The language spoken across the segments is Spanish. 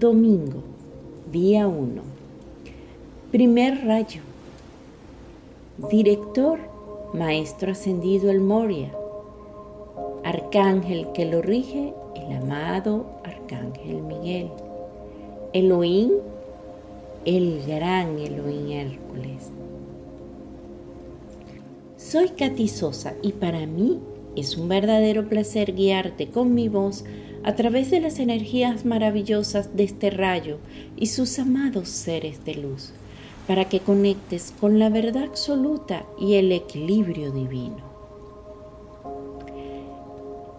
Domingo, día 1. Primer rayo. Director, Maestro Ascendido el Moria. Arcángel que lo rige, el amado Arcángel Miguel. Elohim, el gran Elohim Hércules. Soy Katy Sosa y para mí es un verdadero placer guiarte con mi voz a través de las energías maravillosas de este rayo y sus amados seres de luz, para que conectes con la verdad absoluta y el equilibrio divino.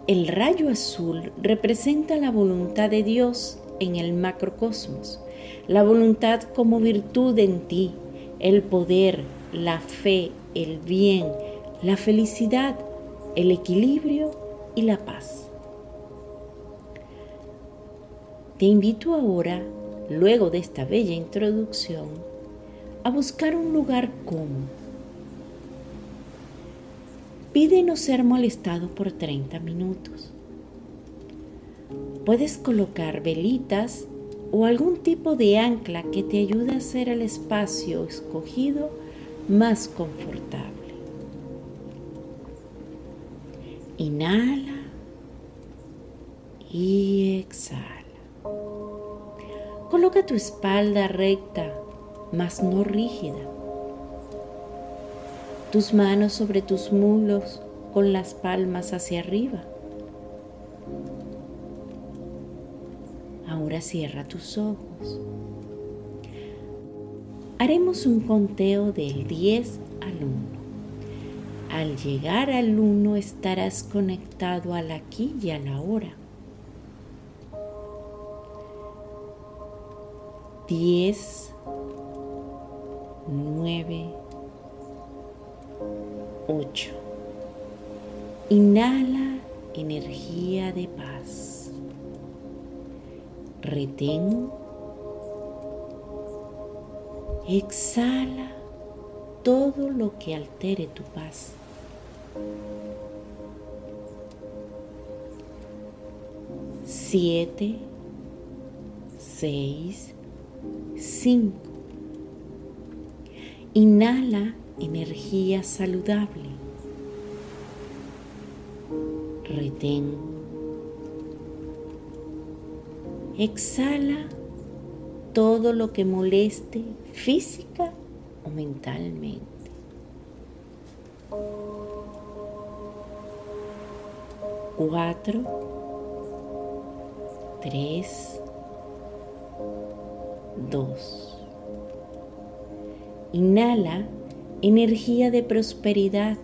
El rayo azul representa la voluntad de Dios en el macrocosmos, la voluntad como virtud en ti, el poder, la fe, el bien, la felicidad, el equilibrio y la paz. Te invito ahora, luego de esta bella introducción, a buscar un lugar cómodo. Pide no ser molestado por 30 minutos. Puedes colocar velitas o algún tipo de ancla que te ayude a hacer el espacio escogido más confortable. Inhala y exhala. Coloca tu espalda recta, mas no rígida. Tus manos sobre tus muslos con las palmas hacia arriba. Ahora cierra tus ojos. Haremos un conteo del 10 al 1. Al llegar al 1 estarás conectado al aquí y a la hora. 10, 9, 8. Inhala energía de paz. Retén. Exhala todo lo que altere tu paz. Siete, seis, 5. Inhala energía saludable. Retén. Exhala todo lo que moleste física o mentalmente. Cuatro, tres, 2. Inhala energía de prosperidad.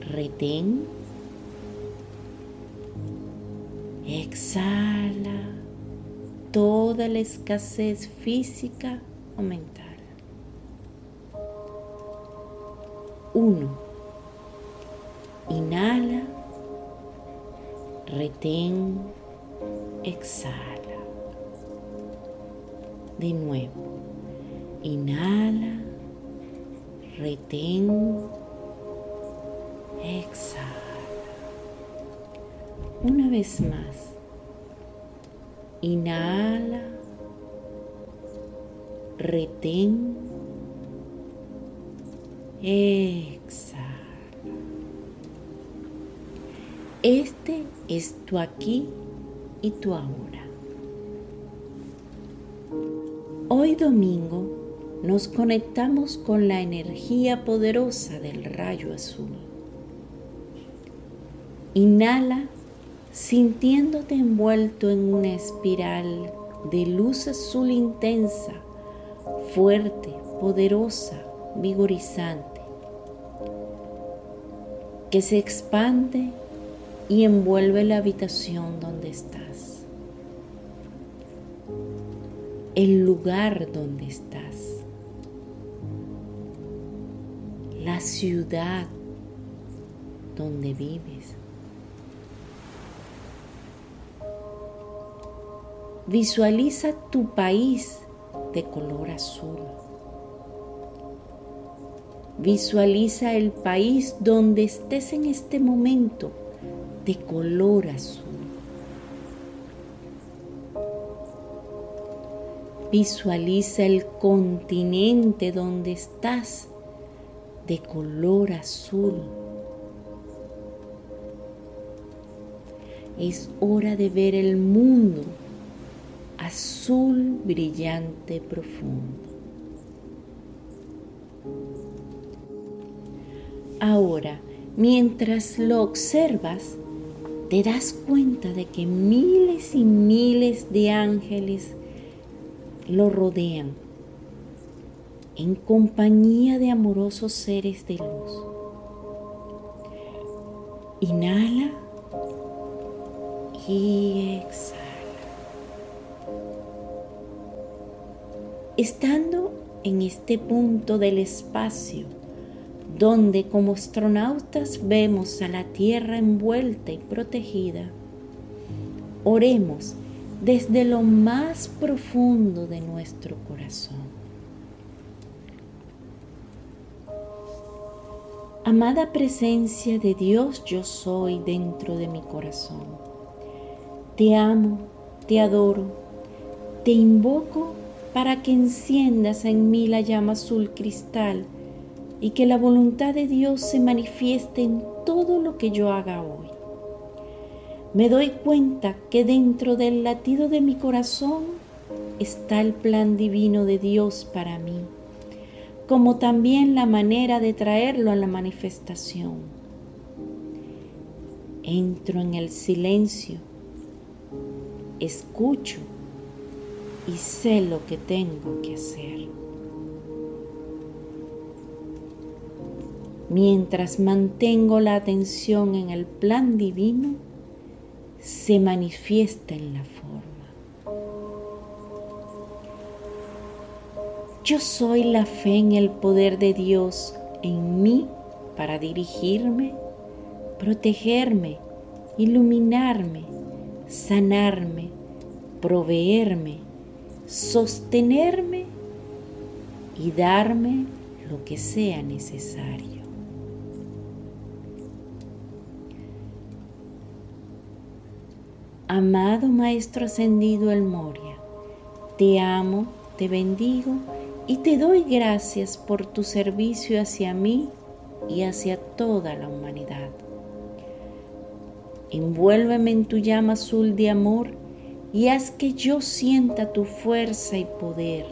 Retén. Exhala toda la escasez física o mental. 1. Inhala. Retén. Exhala de nuevo. Inhala, retén, exhala. Una vez más. Inhala, retén, exhala. Este es tu aquí y tu ahora. Hoy domingo nos conectamos con la energía poderosa del rayo azul. Inhala sintiéndote envuelto en una espiral de luz azul intensa, fuerte, poderosa, vigorizante, que se expande y envuelve la habitación donde estás el lugar donde estás, la ciudad donde vives. Visualiza tu país de color azul. Visualiza el país donde estés en este momento de color azul. Visualiza el continente donde estás de color azul. Es hora de ver el mundo azul brillante profundo. Ahora, mientras lo observas, te das cuenta de que miles y miles de ángeles lo rodean en compañía de amorosos seres de luz. Inhala y exhala. Estando en este punto del espacio, donde como astronautas vemos a la Tierra envuelta y protegida, oremos desde lo más profundo de nuestro corazón. Amada presencia de Dios yo soy dentro de mi corazón. Te amo, te adoro, te invoco para que enciendas en mí la llama azul cristal y que la voluntad de Dios se manifieste en todo lo que yo haga hoy. Me doy cuenta que dentro del latido de mi corazón está el plan divino de Dios para mí, como también la manera de traerlo a la manifestación. Entro en el silencio, escucho y sé lo que tengo que hacer. Mientras mantengo la atención en el plan divino, se manifiesta en la forma. Yo soy la fe en el poder de Dios en mí para dirigirme, protegerme, iluminarme, sanarme, proveerme, sostenerme y darme lo que sea necesario. Amado Maestro Ascendido El Moria, te amo, te bendigo y te doy gracias por tu servicio hacia mí y hacia toda la humanidad. Envuélveme en tu llama azul de amor y haz que yo sienta tu fuerza y poder,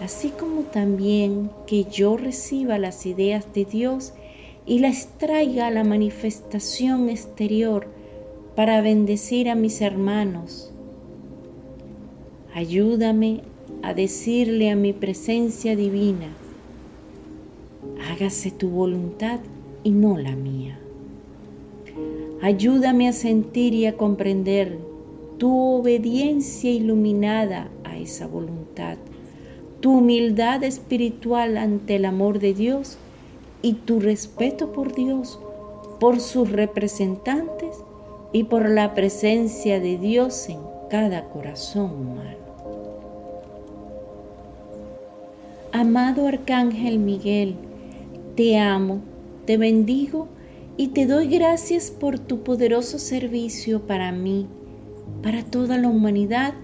así como también que yo reciba las ideas de Dios y las traiga a la manifestación exterior para bendecir a mis hermanos. Ayúdame a decirle a mi presencia divina, hágase tu voluntad y no la mía. Ayúdame a sentir y a comprender tu obediencia iluminada a esa voluntad, tu humildad espiritual ante el amor de Dios y tu respeto por Dios, por sus representantes y por la presencia de Dios en cada corazón humano. Amado Arcángel Miguel, te amo, te bendigo y te doy gracias por tu poderoso servicio para mí, para toda la humanidad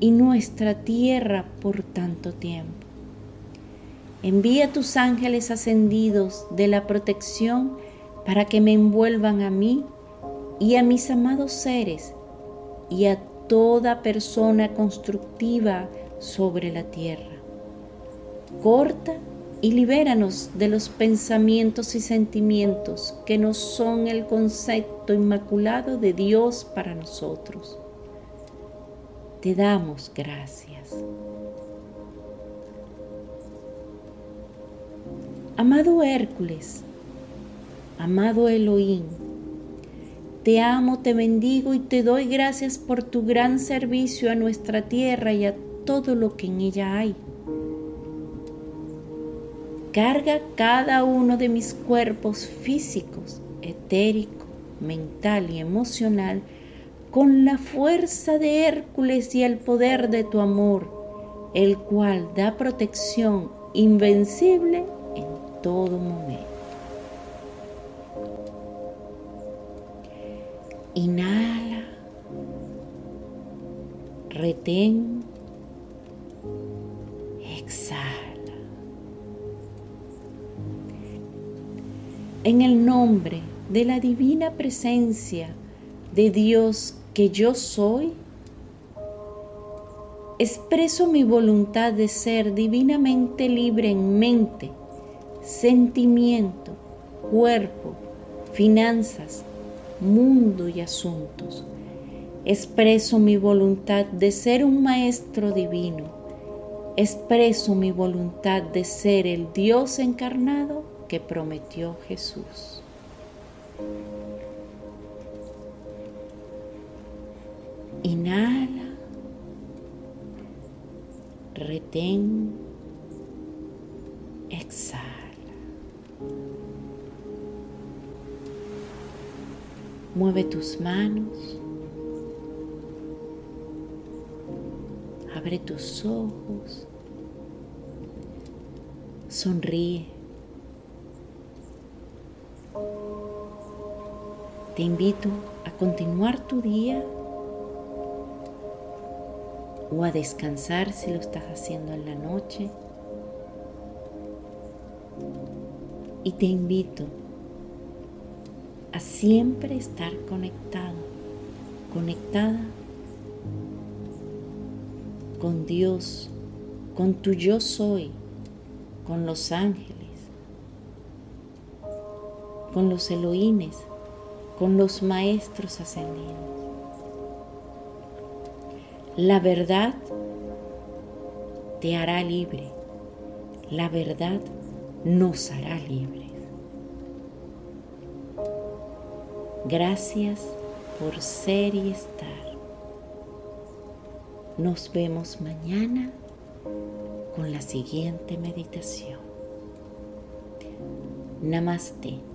y nuestra tierra por tanto tiempo. Envía tus ángeles ascendidos de la protección para que me envuelvan a mí y a mis amados seres y a toda persona constructiva sobre la tierra. Corta y libéranos de los pensamientos y sentimientos que no son el concepto inmaculado de Dios para nosotros. Te damos gracias. Amado Hércules, amado Elohim, te amo, te bendigo y te doy gracias por tu gran servicio a nuestra tierra y a todo lo que en ella hay. Carga cada uno de mis cuerpos físicos, etérico, mental y emocional con la fuerza de Hércules y el poder de tu amor, el cual da protección invencible en todo momento. Inhala, retén Exhala. En el nombre de la divina presencia de Dios que yo soy, expreso mi voluntad de ser divinamente libre en mente, sentimiento, cuerpo, finanzas, mundo y asuntos. Expreso mi voluntad de ser un maestro divino. Expreso mi voluntad de ser el Dios encarnado que prometió Jesús. Inhala retén, exhala. Mueve tus manos, abre tus ojos, sonríe. Te invito a continuar tu día o a descansar si lo estás haciendo en la noche. Y te invito a siempre estar conectado, conectada con Dios, con tu yo soy, con los ángeles, con los Elohines, con los maestros ascendidos. La verdad te hará libre. La verdad nos hará libres. Gracias por ser y estar. Nos vemos mañana con la siguiente meditación. Namaste.